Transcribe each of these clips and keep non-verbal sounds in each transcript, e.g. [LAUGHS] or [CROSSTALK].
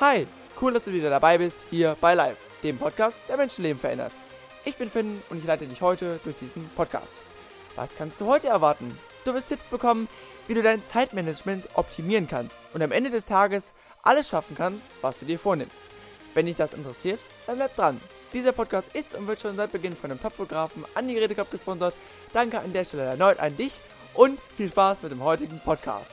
Hi, cool, dass du wieder dabei bist, hier bei Live, dem Podcast, der Menschenleben verändert. Ich bin Finn und ich leite dich heute durch diesen Podcast. Was kannst du heute erwarten? Du wirst Tipps bekommen, wie du dein Zeitmanagement optimieren kannst und am Ende des Tages alles schaffen kannst, was du dir vornimmst. Wenn dich das interessiert, dann bleib dran. Dieser Podcast ist und wird schon seit Beginn von dem Topfotografen an die Geräte gesponsert. Danke an der Stelle erneut an dich und viel Spaß mit dem heutigen Podcast.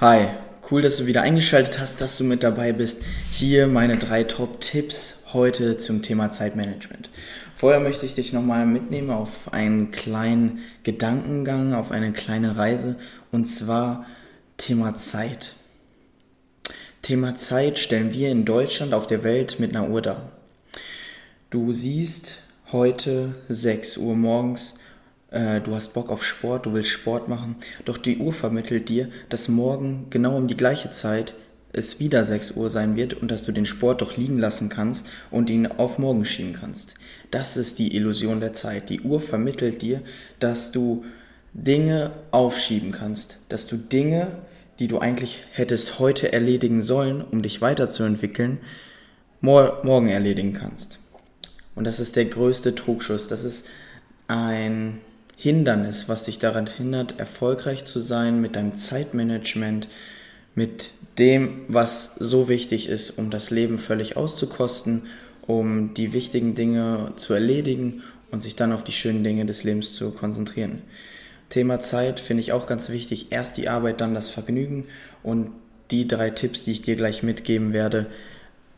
Hi, cool, dass du wieder eingeschaltet hast, dass du mit dabei bist. Hier meine drei Top-Tipps heute zum Thema Zeitmanagement. Vorher möchte ich dich nochmal mitnehmen auf einen kleinen Gedankengang, auf eine kleine Reise und zwar Thema Zeit. Thema Zeit stellen wir in Deutschland auf der Welt mit einer Uhr dar. Du siehst heute 6 Uhr morgens äh, du hast Bock auf Sport, du willst Sport machen, doch die Uhr vermittelt dir, dass morgen genau um die gleiche Zeit es wieder 6 Uhr sein wird und dass du den Sport doch liegen lassen kannst und ihn auf morgen schieben kannst. Das ist die Illusion der Zeit. Die Uhr vermittelt dir, dass du Dinge aufschieben kannst, dass du Dinge, die du eigentlich hättest heute erledigen sollen, um dich weiterzuentwickeln, mor morgen erledigen kannst. Und das ist der größte Trugschuss. Das ist ein Hindernis, was dich daran hindert, erfolgreich zu sein mit deinem Zeitmanagement, mit dem, was so wichtig ist, um das Leben völlig auszukosten, um die wichtigen Dinge zu erledigen und sich dann auf die schönen Dinge des Lebens zu konzentrieren. Thema Zeit finde ich auch ganz wichtig. Erst die Arbeit, dann das Vergnügen und die drei Tipps, die ich dir gleich mitgeben werde,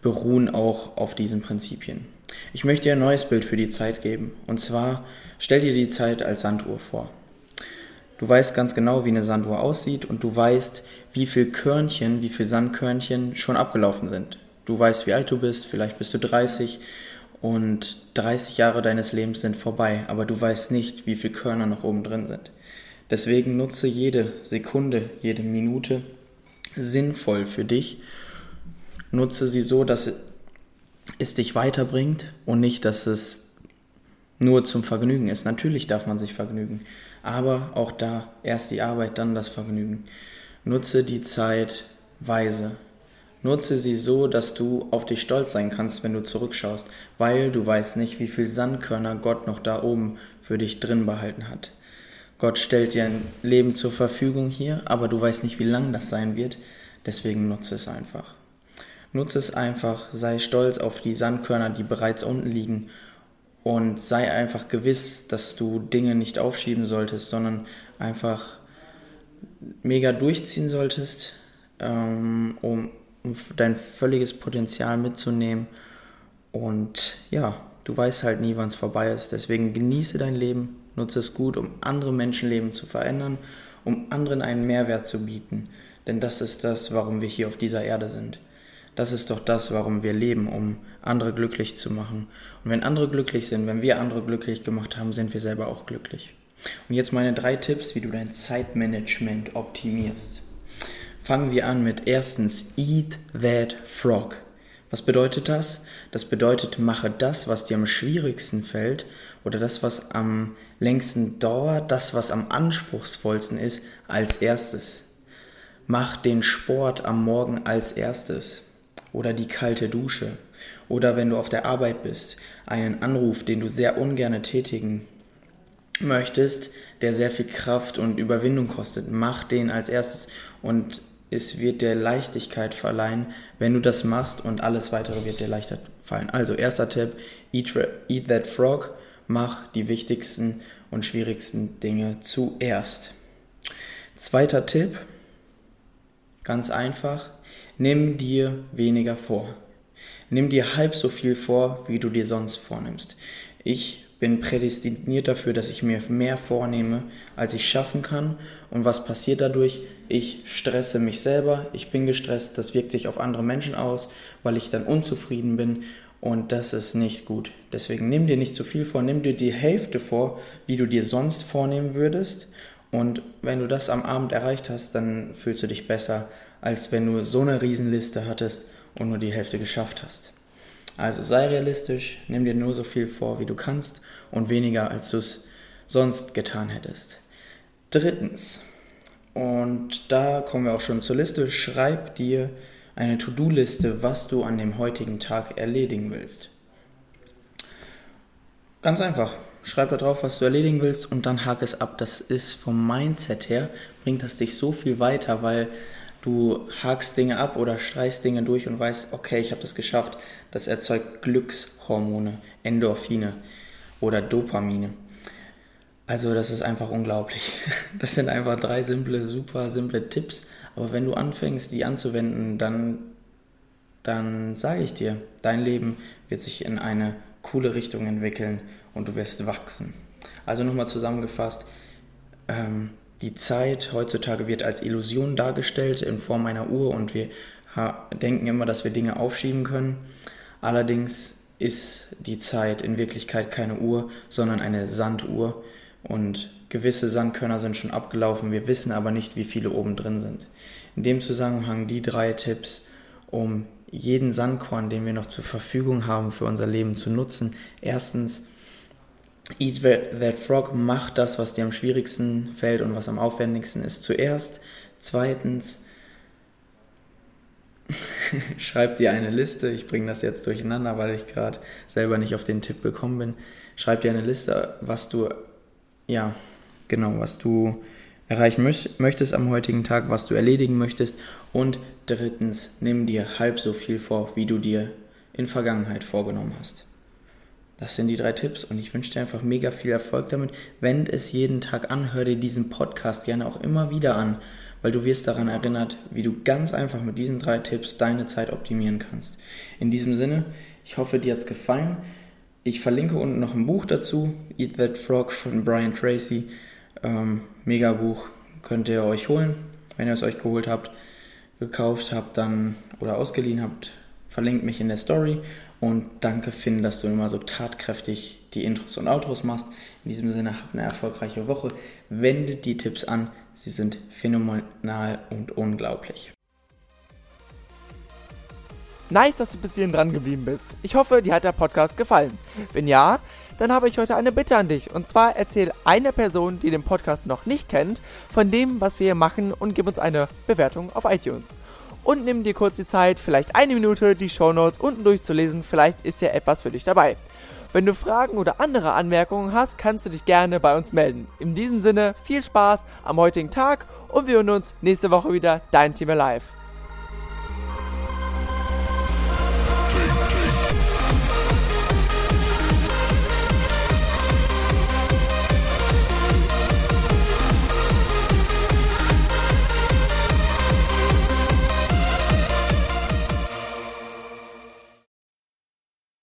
beruhen auch auf diesen Prinzipien. Ich möchte dir ein neues Bild für die Zeit geben. Und zwar stell dir die Zeit als Sanduhr vor. Du weißt ganz genau, wie eine Sanduhr aussieht und du weißt, wie viel Körnchen, wie viel Sandkörnchen schon abgelaufen sind. Du weißt, wie alt du bist, vielleicht bist du 30 und 30 Jahre deines Lebens sind vorbei, aber du weißt nicht, wie viele Körner noch oben drin sind. Deswegen nutze jede Sekunde, jede Minute sinnvoll für dich. Nutze sie so, dass es dich weiterbringt und nicht, dass es nur zum Vergnügen ist. Natürlich darf man sich vergnügen, aber auch da erst die Arbeit, dann das Vergnügen. Nutze die Zeit weise. Nutze sie so, dass du auf dich stolz sein kannst, wenn du zurückschaust, weil du weißt nicht, wie viel Sandkörner Gott noch da oben für dich drin behalten hat. Gott stellt dir ein Leben zur Verfügung hier, aber du weißt nicht, wie lang das sein wird, deswegen nutze es einfach. Nutze es einfach, sei stolz auf die Sandkörner, die bereits unten liegen und sei einfach gewiss, dass du Dinge nicht aufschieben solltest, sondern einfach mega durchziehen solltest, ähm, um, um dein völliges Potenzial mitzunehmen. Und ja, du weißt halt nie, wann es vorbei ist. Deswegen genieße dein Leben, nutze es gut, um andere Menschenleben zu verändern, um anderen einen Mehrwert zu bieten. Denn das ist das, warum wir hier auf dieser Erde sind. Das ist doch das, warum wir leben, um andere glücklich zu machen. Und wenn andere glücklich sind, wenn wir andere glücklich gemacht haben, sind wir selber auch glücklich. Und jetzt meine drei Tipps, wie du dein Zeitmanagement optimierst. Fangen wir an mit erstens Eat That Frog. Was bedeutet das? Das bedeutet, mache das, was dir am schwierigsten fällt oder das, was am längsten dauert, das, was am anspruchsvollsten ist, als erstes. Mach den Sport am Morgen als erstes oder die kalte Dusche oder wenn du auf der Arbeit bist, einen Anruf, den du sehr ungern tätigen möchtest, der sehr viel Kraft und Überwindung kostet, mach den als erstes und es wird dir Leichtigkeit verleihen, wenn du das machst und alles weitere wird dir leichter fallen. Also erster Tipp, eat, eat that frog, mach die wichtigsten und schwierigsten Dinge zuerst. Zweiter Tipp, ganz einfach, Nimm dir weniger vor. Nimm dir halb so viel vor, wie du dir sonst vornimmst. Ich bin prädestiniert dafür, dass ich mir mehr vornehme, als ich schaffen kann. Und was passiert dadurch? Ich stresse mich selber, ich bin gestresst, das wirkt sich auf andere Menschen aus, weil ich dann unzufrieden bin und das ist nicht gut. Deswegen nimm dir nicht zu viel vor, nimm dir die Hälfte vor, wie du dir sonst vornehmen würdest. Und wenn du das am Abend erreicht hast, dann fühlst du dich besser, als wenn du so eine Riesenliste hattest und nur die Hälfte geschafft hast. Also sei realistisch, nimm dir nur so viel vor, wie du kannst und weniger, als du es sonst getan hättest. Drittens, und da kommen wir auch schon zur Liste, schreib dir eine To-Do-Liste, was du an dem heutigen Tag erledigen willst. Ganz einfach. Schreib da drauf, was du erledigen willst und dann hake es ab. Das ist vom Mindset her, bringt das dich so viel weiter, weil du hakst Dinge ab oder streichst Dinge durch und weißt, okay, ich habe das geschafft. Das erzeugt Glückshormone, Endorphine oder Dopamine. Also das ist einfach unglaublich. [LAUGHS] Das sind einfach drei simple, super simple Tipps, aber wenn du anfängst, die anzuwenden, dann, dann sage ich dir, dein Leben wird sich in eine coole Richtung entwickeln und du wirst wachsen. Also nochmal zusammengefasst, ähm, die Zeit heutzutage wird als Illusion dargestellt in Form einer Uhr und wir denken immer, dass wir Dinge aufschieben können. Allerdings ist die Zeit in Wirklichkeit keine Uhr, sondern eine Sanduhr und gewisse Sandkörner sind schon abgelaufen, wir wissen aber nicht, wie viele oben drin sind. In dem Zusammenhang die drei Tipps, um jeden Sandkorn, den wir noch zur Verfügung haben für unser Leben zu nutzen. Erstens, Eat That Frog, mach das, was dir am schwierigsten fällt und was am aufwendigsten ist zuerst. Zweitens, [LAUGHS] schreib dir eine Liste. Ich bringe das jetzt durcheinander, weil ich gerade selber nicht auf den Tipp gekommen bin. Schreib dir eine Liste, was du ja, genau, was du erreichen möchtest am heutigen Tag, was du erledigen möchtest. Und drittens, nimm dir halb so viel vor, wie du dir in Vergangenheit vorgenommen hast. Das sind die drei Tipps und ich wünsche dir einfach mega viel Erfolg damit. Wend es jeden Tag an, hör dir diesen Podcast gerne auch immer wieder an, weil du wirst daran erinnert, wie du ganz einfach mit diesen drei Tipps deine Zeit optimieren kannst. In diesem Sinne, ich hoffe, dir hat es gefallen. Ich verlinke unten noch ein Buch dazu, Eat That Frog von Brian Tracy. Ähm, mega Buch, könnt ihr euch holen. Wenn ihr es euch geholt habt, gekauft habt dann oder ausgeliehen habt, verlinkt mich in der Story. Und danke Finn, dass du immer so tatkräftig die Intros und Outros machst. In diesem Sinne, habt eine erfolgreiche Woche. Wendet die Tipps an, sie sind phänomenal und unglaublich. Nice, dass du bis hierhin dran geblieben bist. Ich hoffe, dir hat der Podcast gefallen. Wenn ja, dann habe ich heute eine Bitte an dich. Und zwar erzähl einer Person, die den Podcast noch nicht kennt, von dem, was wir hier machen und gib uns eine Bewertung auf iTunes. Und nimm dir kurz die Zeit, vielleicht eine Minute, die Shownotes unten durchzulesen. Vielleicht ist ja etwas für dich dabei. Wenn du Fragen oder andere Anmerkungen hast, kannst du dich gerne bei uns melden. In diesem Sinne, viel Spaß am heutigen Tag und wir hören uns nächste Woche wieder. Dein Team Alive.